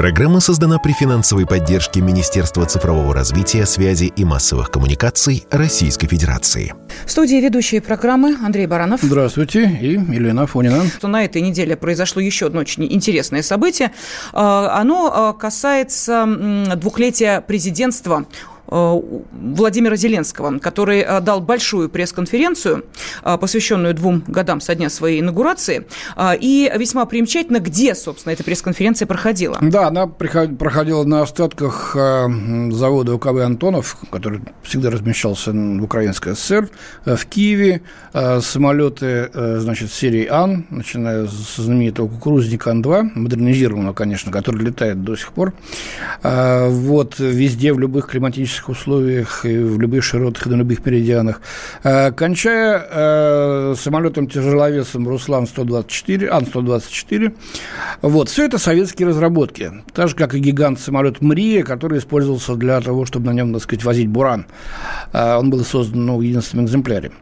Программа создана при финансовой поддержке Министерства цифрового развития, связи и массовых коммуникаций Российской Федерации. В студии ведущие программы Андрей Баранов. Здравствуйте. И Елена Фонина. Что на этой неделе произошло еще одно очень интересное событие. А, оно а, касается двухлетия президентства Владимира Зеленского, который э, дал большую пресс-конференцию, э, посвященную двум годам со дня своей инаугурации, и весьма примечательно, где, собственно, эта пресс-конференция проходила. Да, она проходила на остатках завода УКВ «Антонов», который всегда размещался в Украинской ССР, в Киеве. Самолеты, значит, серии «Ан», начиная с знаменитого кукурузника Ан-2, модернизированного, конечно, который летает до сих пор. Вот, везде, в любых климатических климатических условиях и в любых широтах и на любых передианах. Э, кончая э, самолетом-тяжеловесом Руслан-124, Ан-124. Вот, все это советские разработки. Так же, как и гигант самолет Мрия, который использовался для того, чтобы на нем, так сказать, возить буран. Э, он был создан ну, в единственном экземпляре.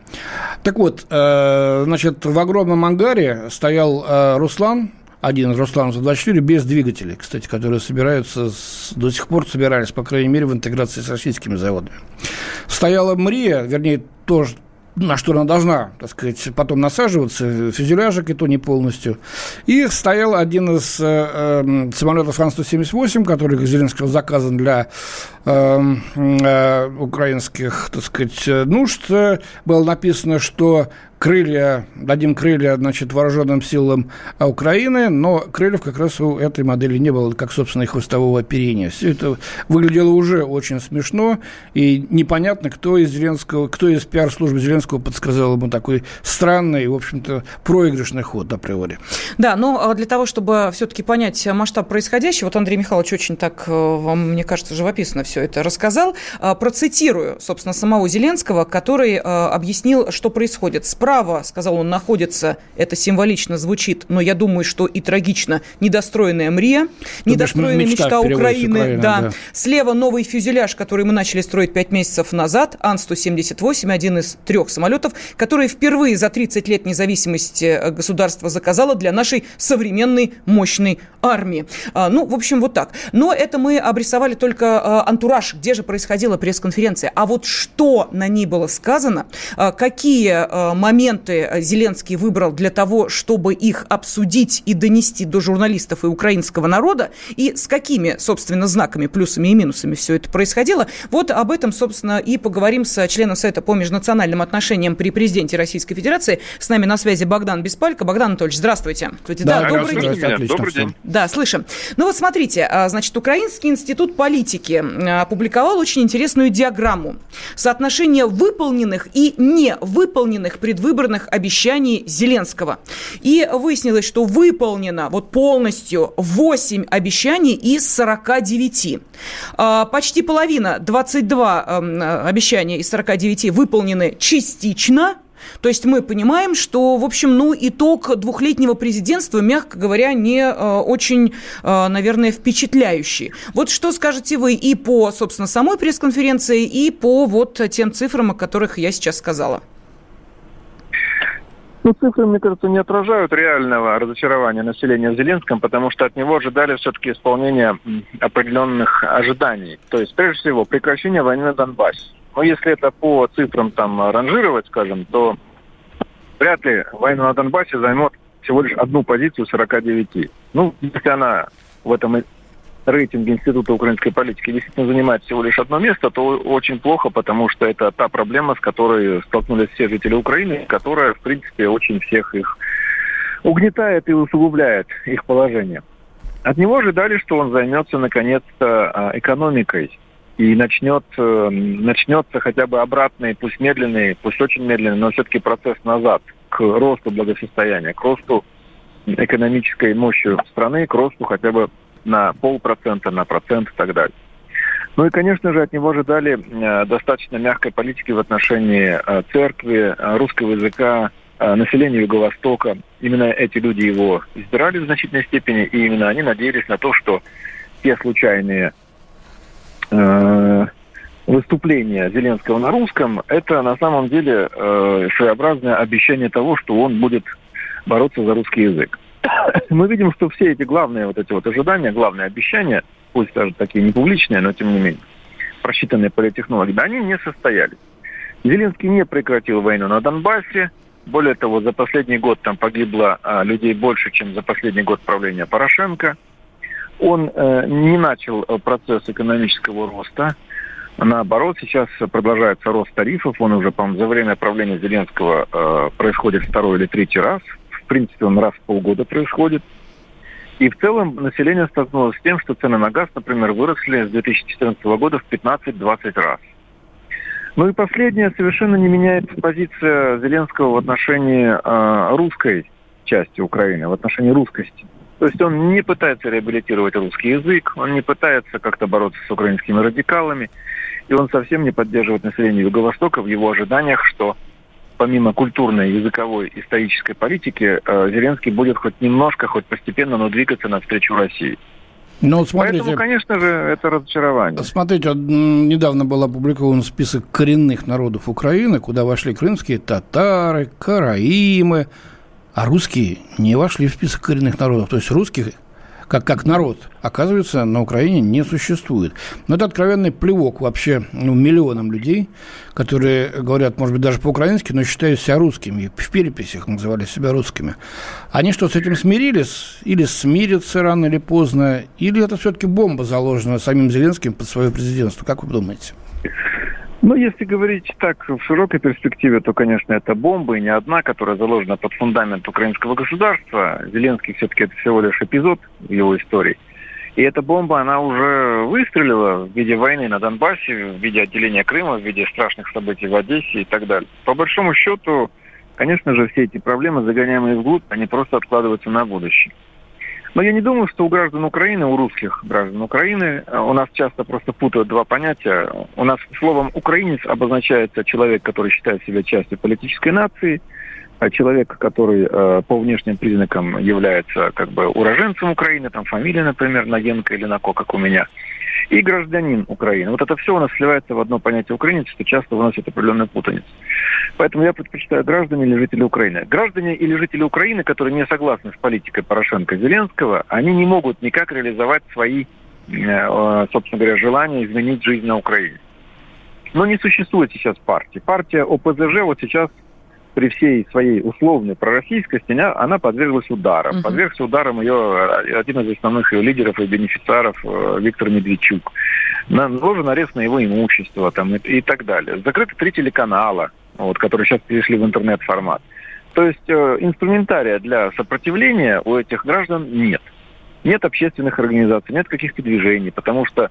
Так вот, значит, в огромном ангаре стоял Руслан, один из Руслан-124 без двигателей, кстати, которые собираются, до сих пор собирались, по крайней мере, в интеграции с российскими заводами. Стояла МРИА, вернее, тоже на что она должна, так сказать, потом насаживаться, фюзеляжик и то не полностью. И стоял один из э, э, самолетов Ан-178, который Зеленского заказан для украинских, так сказать, нужд. Было написано, что крылья, дадим крылья, значит, вооруженным силам Украины, но крыльев как раз у этой модели не было, как, собственно, и хвостового оперения. Все это выглядело уже очень смешно, и непонятно, кто из Зеленского, кто из пиар-службы Зеленского подсказал ему такой странный, в общем-то, проигрышный ход априори. Да, но а, для того, чтобы все-таки понять масштаб происходящего, вот Андрей Михайлович очень так, э, вам, мне кажется, живописно все это рассказал. А, процитирую, собственно, самого Зеленского, который э, объяснил, что происходит. Справа сказал он, находится, это символично звучит, но я думаю, что и трагично, недостроенная МРИА, недостроенная мечта, мечта Украины. Украины да. да. Слева новый фюзеляж, который мы начали строить 5 месяцев назад, Ан-178, один из трех самолетов, который впервые за 30 лет независимости э, государства заказало для нашей современной мощной армии. А, ну, в общем, вот так. Но это мы обрисовали только а, антураж, где же происходила пресс-конференция. А вот что на ней было сказано, а, какие моменты моменты э, Зеленский выбрал для того, чтобы их обсудить и донести до журналистов и украинского народа, и с какими, собственно, знаками, плюсами и минусами все это происходило. Вот об этом, собственно, и поговорим с членом Совета по межнациональным отношениям при президенте Российской Федерации. С нами на связи Богдан Беспалько. Богдан Анатольевич, здравствуйте. здравствуйте. Да, да добрый день. Отлично, добрый день. Да, слышим. Ну вот смотрите, а, значит, Украинский институт политики опубликовал очень интересную диаграмму. Соотношение выполненных и невыполненных предвыборных обещаний Зеленского. И выяснилось, что выполнено вот полностью 8 обещаний из 49. А, почти половина, 22 эм, обещания из 49 выполнены частично, то есть мы понимаем, что, в общем, ну, итог двухлетнего президентства, мягко говоря, не э, очень, э, наверное, впечатляющий. Вот что скажете вы и по, собственно, самой пресс-конференции, и по вот тем цифрам, о которых я сейчас сказала? Ну, цифры, мне кажется, не отражают реального разочарования населения в Зеленском, потому что от него ожидали все-таки исполнения определенных ожиданий. То есть, прежде всего, прекращение войны на Донбассе. Но если это по цифрам там ранжировать, скажем, то вряд ли война на Донбассе займет всего лишь одну позицию 49. Ну, если она в этом рейтинг Института украинской политики действительно занимает всего лишь одно место, то очень плохо, потому что это та проблема, с которой столкнулись все жители Украины, которая, в принципе, очень всех их угнетает и усугубляет их положение. От него ожидали, что он займется наконец-то а, экономикой и начнет, э, начнется хотя бы обратный, пусть медленный, пусть очень медленный, но все-таки процесс назад к росту благосостояния, к росту экономической мощи страны, к росту хотя бы на полпроцента, на процент и так далее. Ну и, конечно же, от него ожидали э, достаточно мягкой политики в отношении э, церкви, э, русского языка, населения Юго-Востока. Именно эти люди его избирали в значительной степени, и именно они надеялись на то, что те случайные выступления Зеленского на русском, это на самом деле своеобразное обещание того, что он будет бороться за русский язык. Мы видим, что все эти главные вот эти вот ожидания, главные обещания – пусть даже такие не публичные, но тем не менее, просчитанные политтехнологами, они не состоялись. Зеленский не прекратил войну на Донбассе. Более того, за последний год там погибло а, людей больше, чем за последний год правления Порошенко. Он э, не начал э, процесс экономического роста. Наоборот, сейчас продолжается рост тарифов. Он уже, по-моему, за время правления Зеленского э, происходит второй или третий раз. В принципе, он раз в полгода происходит. И в целом население столкнулось с тем, что цены на газ, например, выросли с 2014 года в 15-20 раз. Ну и последнее, совершенно не меняется позиция Зеленского в отношении э, русской части Украины, в отношении русскости. То есть он не пытается реабилитировать русский язык, он не пытается как-то бороться с украинскими радикалами, и он совсем не поддерживает население Юго-Востока в его ожиданиях, что помимо культурной, языковой, исторической политики, э, Зеленский будет хоть немножко, хоть постепенно, но двигаться навстречу России. Ну, смотрите, Поэтому, конечно же, это разочарование. Смотрите, недавно был опубликован список коренных народов Украины, куда вошли крымские татары, караимы, а русские не вошли в список коренных народов. То есть русских как, как народ, оказывается, на Украине не существует. Но это откровенный плевок вообще ну, миллионам людей, которые говорят, может быть, даже по-украински, но считают себя русскими. В переписях называли себя русскими. Они что, с этим смирились? Или смирятся рано или поздно? Или это все-таки бомба, заложенная самим Зеленским под свое президентство? Как вы думаете? Ну, если говорить так в широкой перспективе, то, конечно, это бомба, и не одна, которая заложена под фундамент украинского государства. Зеленский все-таки это всего лишь эпизод его истории. И эта бомба, она уже выстрелила в виде войны на Донбассе, в виде отделения Крыма, в виде страшных событий в Одессе и так далее. По большому счету, конечно же, все эти проблемы, загоняемые вглубь, они просто откладываются на будущее. Но я не думаю, что у граждан Украины, у русских граждан Украины, э, у нас часто просто путают два понятия. У нас словом «украинец» обозначается человек, который считает себя частью политической нации, а человек, который э, по внешним признакам является как бы уроженцем Украины, там фамилия, например, Нагенко или Нако, как у меня – и гражданин Украины. Вот это все у нас сливается в одно понятие украинец, что часто выносит определенную путаницу. Поэтому я предпочитаю граждане или жители Украины. Граждане или жители Украины, которые не согласны с политикой Порошенко Зеленского, они не могут никак реализовать свои, э, собственно говоря, желания изменить жизнь на Украине. Но не существует сейчас партии. Партия ОПЗЖ вот сейчас при всей своей условной пророссийскости, она подверглась ударам. Угу. Подвергся ударам ее э, один из основных ее лидеров и бенефициаров э, Виктор Медведчук. Наложен арест на его имущество там, и, и так далее. Закрыты три телеканала, вот, которые сейчас перешли в интернет-формат. То есть э, инструментария для сопротивления у этих граждан нет. Нет общественных организаций, нет каких-то движений, потому что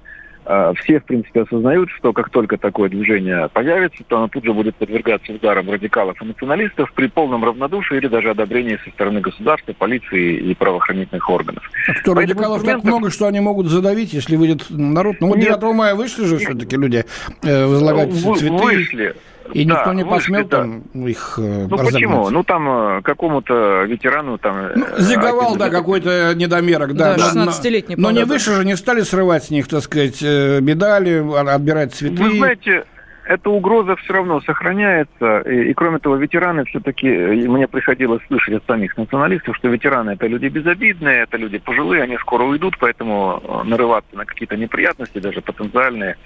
а, все, в принципе, осознают, что как только такое движение появится, то оно тут же будет подвергаться ударам радикалов и националистов при полном равнодушии или даже одобрении со стороны государства, полиции и правоохранительных органов. А что, радикалов инструментов... так много, что они могут задавить, если выйдет народ? Ну, вот 9 мая вышли же все-таки люди э, возлагать цветы. Вышли. И да, никто не посмел вышли, там да. их э, Ну разогнать. почему? Ну там э, какому-то ветерану там... Ну, э, зиговал, да, какой-то недомерок, да. Да, 16-летний. Но, но не выше же не стали срывать с них, так сказать, медали, отбирать цветы. Вы знаете, эта угроза все равно сохраняется. И, и кроме того, ветераны все-таки, мне приходилось слышать от самих националистов, что ветераны это люди безобидные, это люди пожилые, они скоро уйдут, поэтому нарываться на какие-то неприятности, даже потенциальные,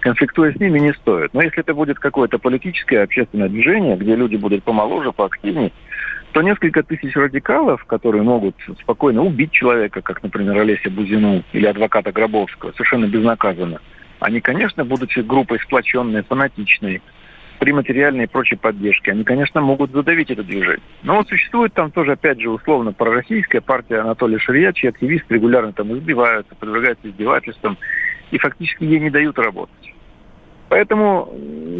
конфликтуя с ними, не стоит. Но если это будет какое-то политическое общественное движение, где люди будут помоложе, поактивнее, то несколько тысяч радикалов, которые могут спокойно убить человека, как, например, Олеся Бузину или адвоката Гробовского, совершенно безнаказанно, они, конечно, будучи группой сплоченной, фанатичной, при материальной и прочей поддержке, они, конечно, могут задавить это движение. Но вот существует там тоже, опять же, условно пророссийская партия Анатолия Шария, чьи активисты регулярно там избиваются, подвергаются издевательствам, и фактически ей не дают работать. Поэтому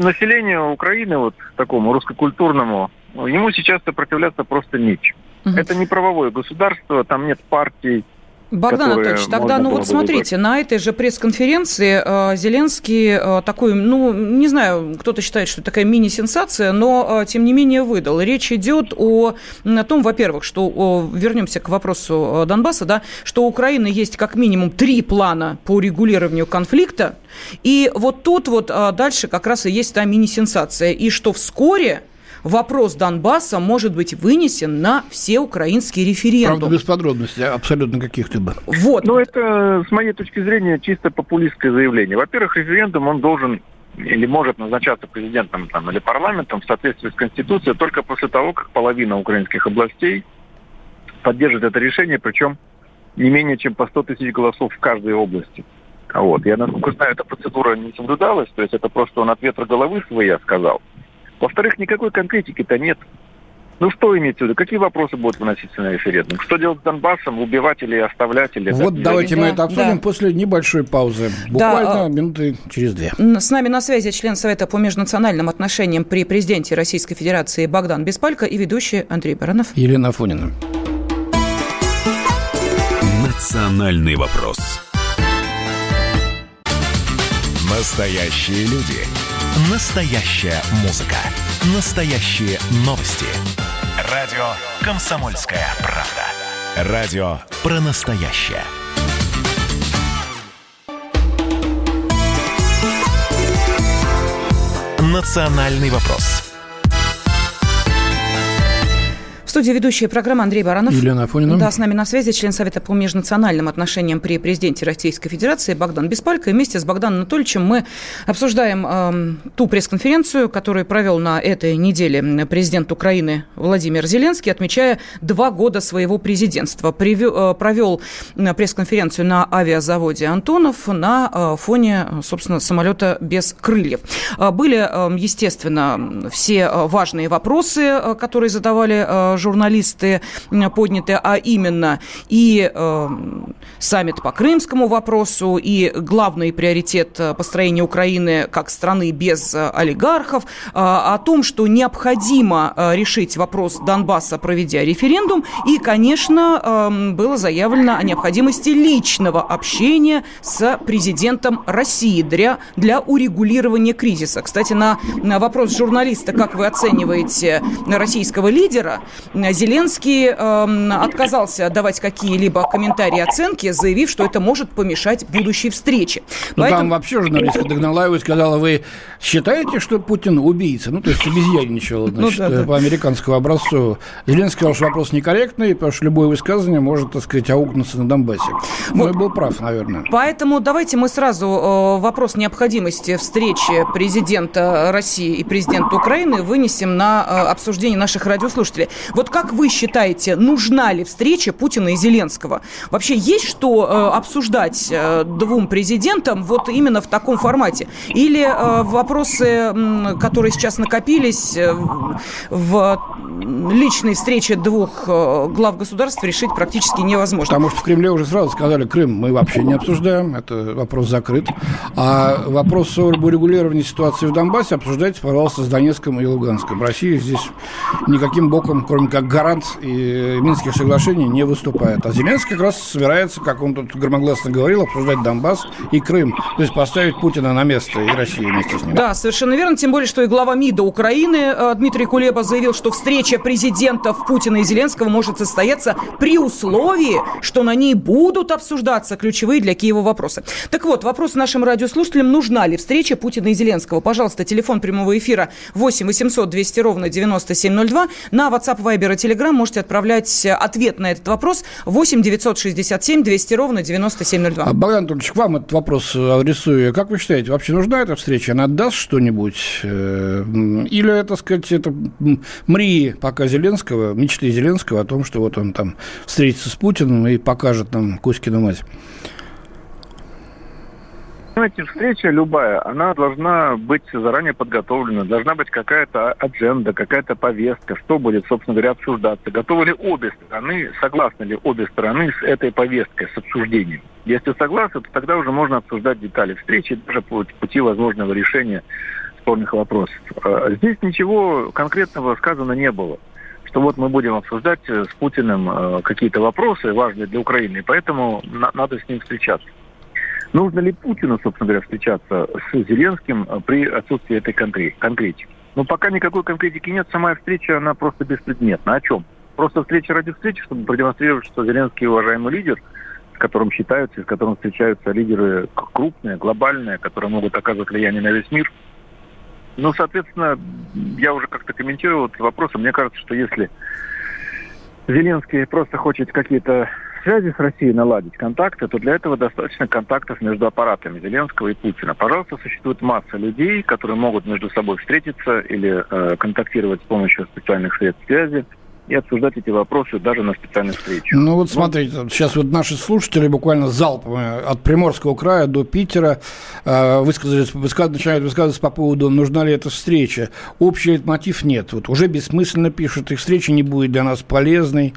населению Украины, вот такому русскокультурному, ему сейчас сопротивляться просто нечем. Угу. Это не правовое государство, там нет партий, Богдан Анатольевич, тогда, ну вот смотрите, выбрать. на этой же пресс-конференции э, Зеленский э, такой, ну, не знаю, кто-то считает, что такая мини-сенсация, но, э, тем не менее, выдал. Речь идет о, о том, во-первых, что, вернемся к вопросу Донбасса, да, что у Украины есть как минимум три плана по регулированию конфликта, и вот тут вот дальше как раз и есть та мини-сенсация, и что вскоре вопрос Донбасса может быть вынесен на всеукраинский референдум. Правда, без подробностей, абсолютно каких-либо. Вот. Но это, с моей точки зрения, чисто популистское заявление. Во-первых, референдум, он должен или может назначаться президентом там, или парламентом в соответствии с Конституцией только после того, как половина украинских областей поддержит это решение, причем не менее чем по 100 тысяч голосов в каждой области. Вот. Я, насколько знаю, эта процедура не соблюдалась, то есть это просто он от ветра головы своя сказал. Во-вторых, никакой конкретики-то нет. Ну что иметь в виду? Какие вопросы будут выноситься на референдум? Что делать с Донбассом? Убивать или оставлять? Или вот это? давайте да, мы это обсудим да. после небольшой паузы. Буквально да, минуты через две. С нами на связи член Совета по межнациональным отношениям при президенте Российской Федерации Богдан Беспалько и ведущий Андрей Баранов. Елена Афонина. Национальный вопрос. Настоящие люди. Настоящая музыка. Настоящие новости. Радио «Комсомольская правда». Радио про настоящее. «Национальный вопрос» студии ведущая программа Андрей Баранов. Елена Афонина. Да, с нами на связи член Совета по межнациональным отношениям при президенте Российской Федерации Богдан Беспалько. И вместе с Богданом Анатольевичем мы обсуждаем э, ту пресс-конференцию, которую провел на этой неделе президент Украины Владимир Зеленский, отмечая два года своего президентства. Привел, э, провел пресс-конференцию на авиазаводе «Антонов» на э, фоне, собственно, самолета без крыльев. Э, были, э, естественно, все важные вопросы, э, которые задавали э, журналисты подняты, а именно и э, саммит по крымскому вопросу, и главный приоритет э, построения Украины как страны без э, олигархов, э, о том, что необходимо э, решить вопрос Донбасса, проведя референдум, и, конечно, э, было заявлено о необходимости личного общения с президентом России для, для урегулирования кризиса. Кстати, на, на вопрос журналиста, как вы оцениваете российского лидера, Зеленский э, отказался давать какие-либо комментарии, оценки, заявив, что это может помешать будущей встрече. Ну, Поэтому... там вообще журналистка догнала его и сказала, вы считаете, что Путин убийца? Ну, то есть обезьянничал, ну значит, ну, да, да. по американскому образцу. Зеленский сказал, что вопрос некорректный, потому что любое высказывание может, так сказать, аукнуться на Донбассе. Ну, вот. и был прав, наверное. Поэтому давайте мы сразу э, вопрос необходимости встречи президента России и президента Украины вынесем на э, обсуждение наших радиослушателей. Вот как вы считаете, нужна ли встреча Путина и Зеленского? Вообще есть что э, обсуждать э, двум президентам вот именно в таком формате? Или э, вопросы, которые сейчас накопились э, в личной встрече двух э, глав государств решить практически невозможно? Потому что в Кремле уже сразу сказали, Крым мы вообще не обсуждаем, это вопрос закрыт. А вопрос о урегулировании ситуации в Донбассе обсуждайте, пожалуйста, с Донецком и Луганском. Россия здесь никаким боком, кроме как гарант и Минских соглашений не выступает. А Зеленский как раз собирается, как он тут громогласно говорил, обсуждать Донбасс и Крым. То есть поставить Путина на место и Россию вместе с ним. Да, совершенно верно. Тем более, что и глава МИДа Украины э, Дмитрий Кулеба заявил, что встреча президентов Путина и Зеленского может состояться при условии, что на ней будут обсуждаться ключевые для Киева вопросы. Так вот, вопрос нашим радиослушателям, нужна ли встреча Путина и Зеленского. Пожалуйста, телефон прямого эфира 8 800 200 ровно 9702. На WhatsApp, Viber и Telegram можете отправлять ответ на этот вопрос 8 967 200 ровно 9702. А, Богдан Анатольевич, к вам этот вопрос адресую. Как вы считаете, вообще нужна эта встреча? Она даст что-нибудь? Э, или, так сказать, это мрии пока Зеленского, мечты Зеленского о том, что вот он там встретится с Путиным и покажет нам Кузькину мать? Понимаете, встреча любая, она должна быть заранее подготовлена, должна быть какая-то адженда, какая-то повестка, что будет, собственно говоря, обсуждаться. Готовы ли обе стороны, согласны ли обе стороны с этой повесткой, с обсуждением. Если согласны, то тогда уже можно обсуждать детали встречи, даже пути возможного решения спорных вопросов. А здесь ничего конкретного сказано не было. что вот мы будем обсуждать э, с Путиным э, какие-то вопросы важные для Украины, и поэтому на- надо с ним встречаться. Нужно ли Путину, собственно говоря, встречаться с Зеленским э, при отсутствии этой конкретики? Ну, пока никакой конкретики нет, сама встреча, она просто беспредметна. О чем? Просто встреча ради встречи, чтобы продемонстрировать, что Зеленский уважаемый лидер, с которым считаются с которым встречаются лидеры крупные, глобальные, которые могут оказывать влияние на весь мир – ну, соответственно, я уже как-то комментировал этот вопрос. Мне кажется, что если Зеленский просто хочет какие-то связи с Россией наладить, контакты, то для этого достаточно контактов между аппаратами Зеленского и Путина. Пожалуйста, существует масса людей, которые могут между собой встретиться или э, контактировать с помощью специальных средств связи и обсуждать эти вопросы даже на специальных встречах. Ну вот смотрите, сейчас вот наши слушатели буквально залпом от Приморского края до Питера э, высказались, высказывают, начинают высказываться по поводу, нужна ли эта встреча. Общий мотив нет. Вот уже бессмысленно пишут, их встреча не будет для нас полезной.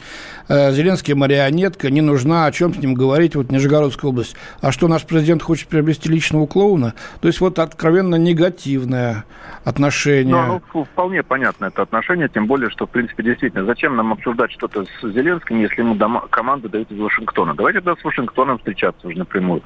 Э, Зеленский марионетка, не нужна, о чем с ним говорить, вот Нижегородская область. А что наш президент хочет приобрести личного клоуна? То есть вот откровенно негативное отношение. Ну, ну, вполне понятно это отношение, тем более, что, в принципе, действительно, зачем зачем нам обсуждать что-то с Зеленским, если ему дома, команду дают из Вашингтона? Давайте тогда с Вашингтоном встречаться уже напрямую.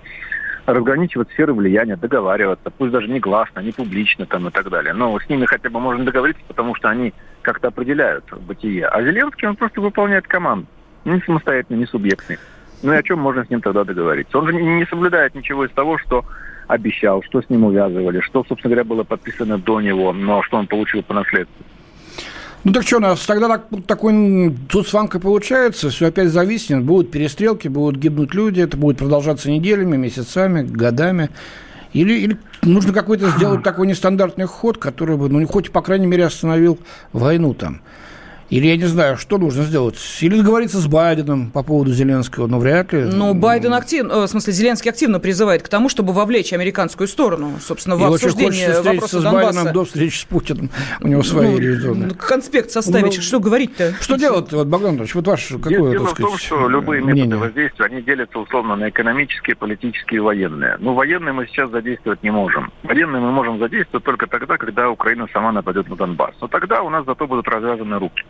Разграничивать сферы влияния, договариваться, пусть даже не гласно, не публично там и так далее. Но с ними хотя бы можно договориться, потому что они как-то определяют бытие. А Зеленский, он просто выполняет команду. Не самостоятельный, не субъектный. Ну и о чем можно с ним тогда договориться? Он же не соблюдает ничего из того, что обещал, что с ним увязывали, что, собственно говоря, было подписано до него, но что он получил по наследству. Ну так что, у нас тогда так, такой с ванкой получается, все опять зависнет, будут перестрелки, будут гибнуть люди, это будет продолжаться неделями, месяцами, годами. Или, или нужно какой-то сделать такой нестандартный ход, который бы, ну, хоть, по крайней мере, остановил войну там. Или, я не знаю, что нужно сделать? Или договориться с Байденом по поводу Зеленского, но вряд ли. Ну, Байден активно, э, в смысле, Зеленский активно призывает к тому, чтобы вовлечь американскую сторону, собственно, в И обсуждение очень вопроса с Донбасса. Байденом до встречи с Путиным. У него свои ну, резоны. Конспект составить, Ну, что говорить-то? Что делать, вот, Богдан Анатольевич, вот ваш какое, Дело так в том, сказать, что любые методы мнение? воздействия, они делятся условно на экономические, политические и военные. Ну, военные мы сейчас задействовать не можем. Военные мы можем задействовать только тогда, когда Украина сама нападет на Донбасс. Но тогда у нас зато будут развязаны руки.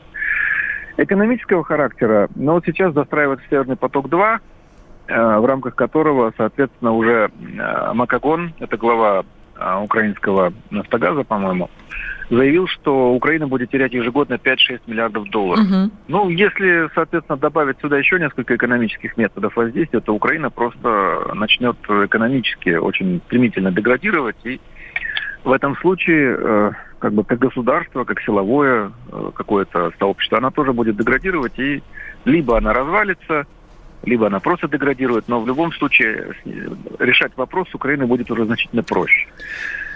Экономического характера, но вот сейчас застраивается Северный поток-2, э, в рамках которого, соответственно, уже э, Макагон, это глава э, украинского нафтогаза, по-моему, заявил, что Украина будет терять ежегодно 5-6 миллиардов долларов. Мгм. Ну, если, соответственно, добавить сюда еще несколько экономических методов воздействия, то Украина просто начнет экономически очень стремительно деградировать. И в этом случае, э, как бы как государство, как силовое э, какое-то сообщество, она тоже будет деградировать. И либо она развалится, либо она просто деградирует. Но в любом случае э, решать вопрос Украины будет уже значительно проще.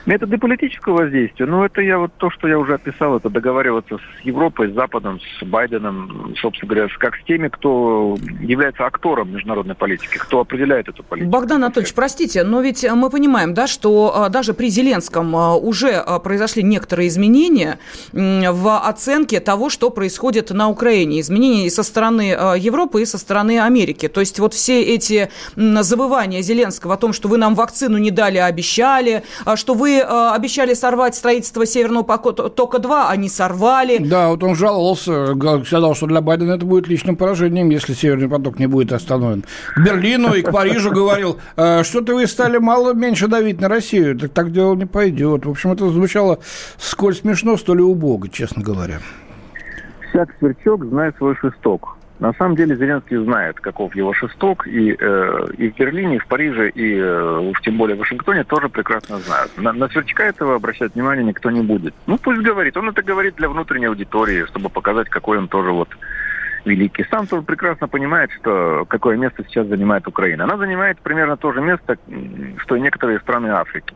Методы политического воздействия, ну, это я вот то, что я уже описал, это договариваться с Европой, с Западом, с Байденом, собственно говоря, как с теми, кто является актором международной политики, кто определяет эту политику. Богдан Анатольевич, простите, но ведь мы понимаем, да, что э, даже при Зеленском э, уже э, произошли некоторые изменения в оценке того, что происходит на Украине. Изменения и со стороны Европы, и со стороны Америки. То есть вот все эти завывания Зеленского о том, что вы нам вакцину не дали, а обещали, а что вы э, обещали сорвать строительство Северного потока-2, а не сорвали. Да, вот он жаловался, сказал, что для Байдена это будет личным поражением, если Северный поток не будет остановлен. К Берлину и к Парижу говорил, «Э, что-то вы стали мало меньше давить на Россию, так, так дело не пойдет. В общем, это звучало сколь смешно, столь и убого, честно говоря. Всяк сверчок знает свой шесток. На самом деле Зеленский знает, каков его шесток, и, э, и в Берлине, и в Париже, и э, тем более в Вашингтоне тоже прекрасно знают. На, на сверчка этого обращать внимание никто не будет. Ну, пусть говорит. Он это говорит для внутренней аудитории, чтобы показать, какой он тоже вот великий. Сам тоже прекрасно понимает, что какое место сейчас занимает Украина. Она занимает примерно то же место, что и некоторые страны Африки.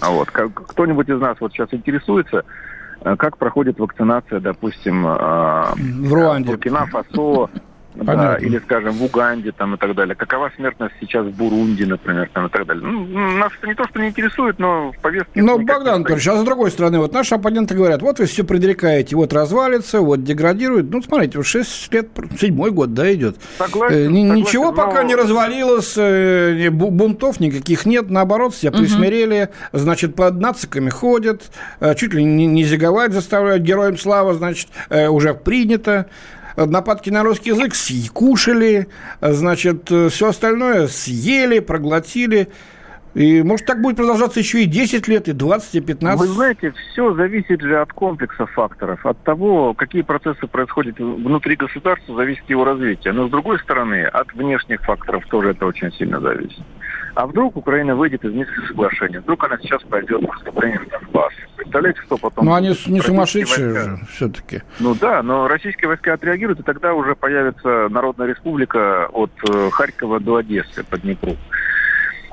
А вот кто-нибудь из нас вот сейчас интересуется, как проходит вакцинация, допустим, э, В Руанде. Буркина, Фасо, да, или, скажем, в Уганде там и так далее. Какова смертность сейчас в Бурунди, например, там и так далее. Ну, нас это не то, что не интересует, но в повестке... Но, Богдан Анатольевич, а с другой стороны, вот наши оппоненты говорят, вот вы все предрекаете, вот развалится, вот деградирует. Ну, смотрите, уже 6 лет, седьмой год, да, идет. Согласен, э, согласен Ничего но... пока не развалилось, э, бунтов никаких нет, наоборот, все присмирели, угу. значит, под нациками ходят, э, чуть ли не, не зиговать заставляют, героям слава, значит, уже принято нападки на русский язык кушали, значит, все остальное съели, проглотили. И может так будет продолжаться еще и 10 лет, и 20, и 15. Вы знаете, все зависит же от комплекса факторов, от того, какие процессы происходят внутри государства, зависит его развитие. Но с другой стороны, от внешних факторов тоже это очень сильно зависит. А вдруг Украина выйдет из Минских соглашений? Вдруг она сейчас пойдет на вступление в Донбасс? Представляете, что потом... Ну, они не сумасшедшие же все-таки. Ну да, но российские войска отреагируют, и тогда уже появится Народная Республика от э, Харькова до Одессы по Днепру.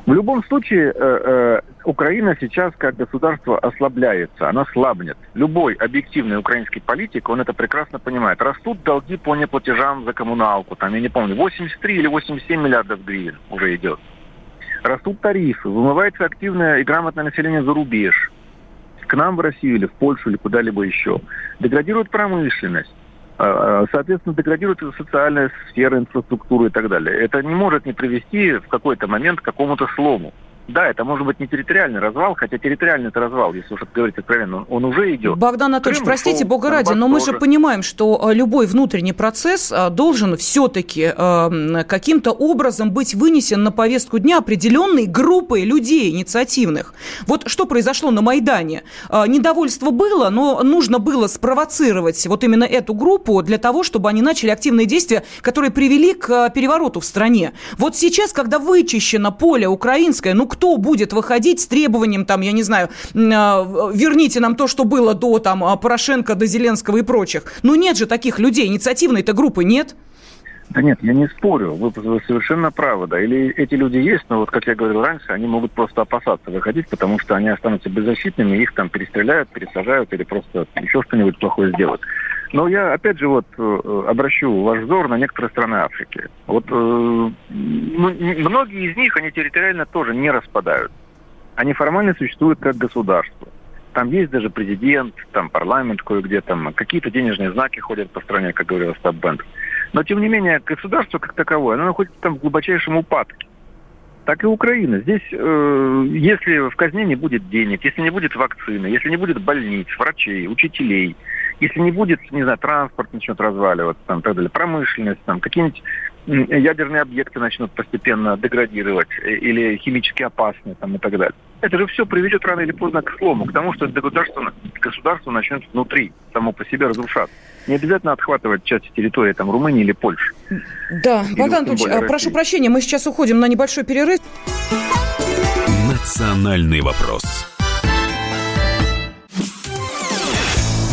В любом случае, э, э, Украина сейчас как государство ослабляется, она слабнет. Любой объективный украинский политик, он это прекрасно понимает. Растут долги по неплатежам за коммуналку, там, я не помню, 83 или 87 миллиардов гривен уже идет. Растут тарифы, вымывается активное и грамотное население за рубеж. К нам в Россию или в Польшу или куда-либо еще. Деградирует промышленность. А, а, соответственно, деградирует социальная сфера, инфраструктура и так далее. Это не может не привести в какой-то момент к какому-то слому. Да, это может быть не территориальный развал, хотя территориальный это развал, если уж говорить откровенно, он, уже идет. Богдан Анатольевич, Крым простите, ушел, бога ради, но мы же понимаем, что э, любой внутренний процесс э, должен все-таки э, каким-то образом быть вынесен на повестку дня определенной группой людей инициативных. Вот что произошло на Майдане. Недовольство было, но нужно было спровоцировать вот именно эту группу для того, чтобы они начали активные действия, которые привели к перевороту в стране. Вот сейчас, когда вычищено поле украинское, ну кто будет выходить с требованием, там, я не знаю, а, верните нам то, что было до там, а, Порошенко, до Зеленского и прочих. Ну нет же таких людей, инициативной-то группы нет. Да нет, я не спорю, вы, вы совершенно правы, да. Или эти люди есть, но вот, как я говорил раньше, они могут просто опасаться выходить, потому что они останутся беззащитными, их там перестреляют, пересажают или просто еще что-нибудь плохое сделают. Но я, опять же, вот э, обращу ваш взор на некоторые страны Африки. Вот э, ну, многие из них, они территориально тоже не распадают. Они формально существуют как государство. Там есть даже президент, там парламент кое-где, там какие-то денежные знаки ходят по стране, как говорил Остап Бенд. Но, тем не менее, государство как таковое, оно находится там в глубочайшем упадке. Так и Украина. Здесь, э, если в казне не будет денег, если не будет вакцины, если не будет больниц, врачей, учителей – если не будет, не знаю, транспорт начнет разваливаться, там, так далее, промышленность, там, какие-нибудь ядерные объекты начнут постепенно деградировать э, или химически опасные там, и так далее. Это же все приведет рано или поздно к слому, к тому, что государство, государство начнет внутри само по себе разрушаться. Не обязательно отхватывать часть территории там, Румынии или Польши. Да, или, Богдан Анатольевич, а, прошу прощения, мы сейчас уходим на небольшой перерыв. Национальный вопрос.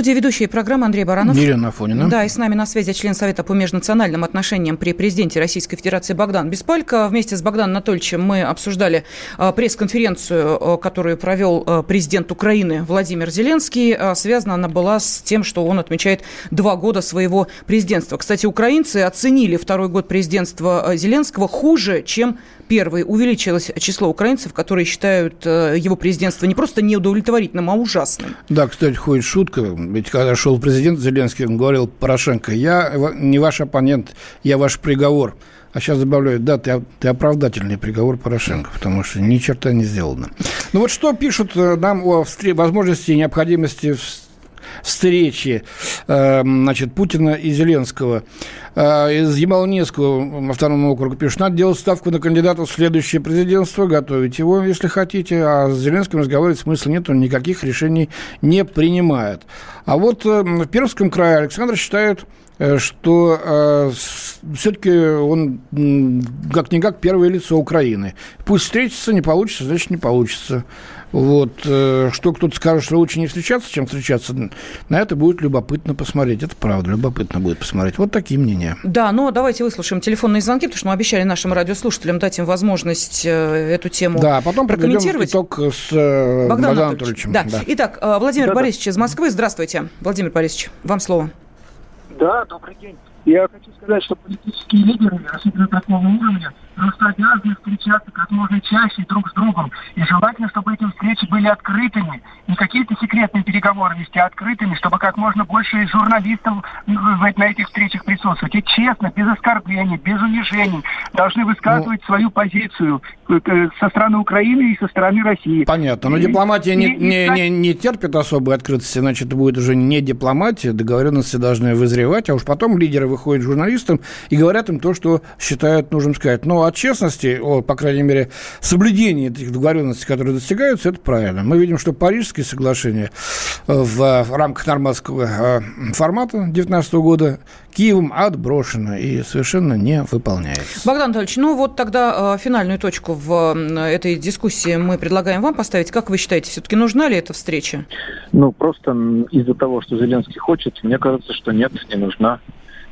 студии ведущая программы Андрей Баранов. Елена Афонина. Да, и с нами на связи член Совета по межнациональным отношениям при президенте Российской Федерации Богдан Беспалько. Вместе с Богданом Анатольевичем мы обсуждали а, пресс-конференцию, а, которую провел а, президент Украины Владимир Зеленский. Связана она была с тем, что он отмечает два года своего президентства. Кстати, украинцы оценили второй год президентства Зеленского хуже, чем первый. Увеличилось число украинцев, которые считают его президентство не просто неудовлетворительным, а ужасным. Да, кстати, ходит шутка ведь когда шел президент Зеленский, он говорил Порошенко, я не ваш оппонент, я ваш приговор. А сейчас добавляют, да, ты, ты оправдательный приговор Порошенко, потому что ни черта не сделано. Ну вот что пишут э, нам о возможности и необходимости встречи э, значит, Путина и Зеленского. Э, из Ямал-Ненецкого автономного округа пишут, надо делать ставку на кандидата в следующее президентство, готовить его, если хотите, а с Зеленским разговаривать смысла нет, он никаких решений не принимает. А вот э, в Пермском крае Александр считает, что все-таки он как-никак первое лицо Украины. Пусть встретится, не получится, значит, не получится. Вот, э, что кто-то скажет, что лучше не встречаться, чем встречаться, на это будет любопытно посмотреть. Это правда, любопытно будет посмотреть. Вот такие мнения. Да, но давайте выслушаем телефонные звонки, потому что мы обещали нашим радиослушателям дать им возможность э, эту тему Да, а потом прокомментировать. итог с э, Богданом Богданом Анатольевичем. Да. да. Итак, Владимир да, Борисович да. из Москвы, здравствуйте. Владимир Борисович, вам слово. Да, добрый день. Я хочу сказать, что политические лидеры, особенно такого уровня, просто обязаны встречаться как можно чаще друг с другом. И желательно, чтобы эти встречи были открытыми. Не какие-то секретные переговоры вести, а открытыми, чтобы как можно больше журналистов на этих встречах присутствовать. И честно, без оскорблений, без унижений должны высказывать ну, свою позицию э, со стороны Украины и со стороны России. Понятно. Но дипломатия и, не, и, не, не, не терпит особой открытости, значит, это будет уже не дипломатия, договоренности должны вызревать, а уж потом лидеры выходят журналистам и говорят им то, что считают нужным сказать. Но от честности, о, по крайней мере, соблюдении этих договоренностей, которые достигаются, это правильно. Мы видим, что Парижские соглашения э, в, в рамках нормандского э, формата 2019 года Киевом отброшено и совершенно не выполняется. Богдан Анатольевич, ну вот тогда э, финальную точку в этой дискуссии мы предлагаем вам поставить. Как вы считаете, все-таки нужна ли эта встреча? Ну, просто из-за того, что Зеленский хочет, мне кажется, что нет, не нужна.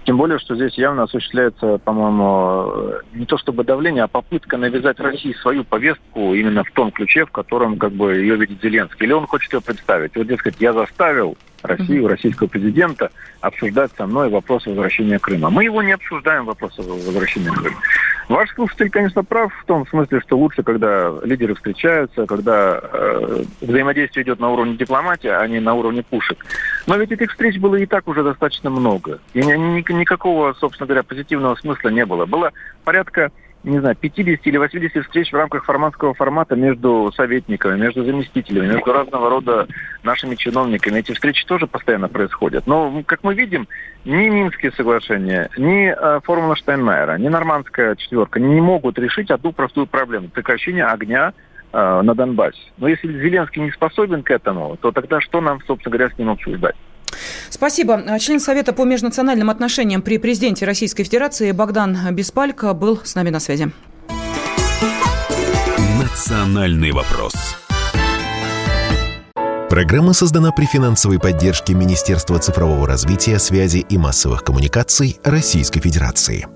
Тем более, что здесь явно осуществляется, по-моему, не то чтобы давление, а попытка навязать России свою повестку именно в том ключе, в котором как бы ее видит Зеленский. Или он хочет ее представить. Вот, дескать, я заставил Россию, российского президента обсуждать со мной вопрос возвращения Крыма. Мы его не обсуждаем, вопрос возвращения Крыма. Ваш слушатель, конечно, прав в том смысле, что лучше, когда лидеры встречаются, когда э, взаимодействие идет на уровне дипломатии, а не на уровне пушек. Но ведь этих встреч было и так уже достаточно много. И ни, ни, никакого, собственно говоря, позитивного смысла не было. Было порядка не знаю, 50 или 80 встреч в рамках форматского формата между советниками, между заместителями, между разного рода нашими чиновниками. Эти встречи тоже постоянно происходят. Но, как мы видим, ни Минские соглашения, ни э, формула Штайнмайера, ни нормандская четверка не могут решить одну простую проблему – прекращение огня э, на Донбассе. Но если Зеленский не способен к этому, то тогда что нам, собственно говоря, с ним обсуждать? Спасибо. Член Совета по межнациональным отношениям при президенте Российской Федерации Богдан Беспалько был с нами на связи. Национальный вопрос. Программа создана при финансовой поддержке Министерства цифрового развития, связи и массовых коммуникаций Российской Федерации.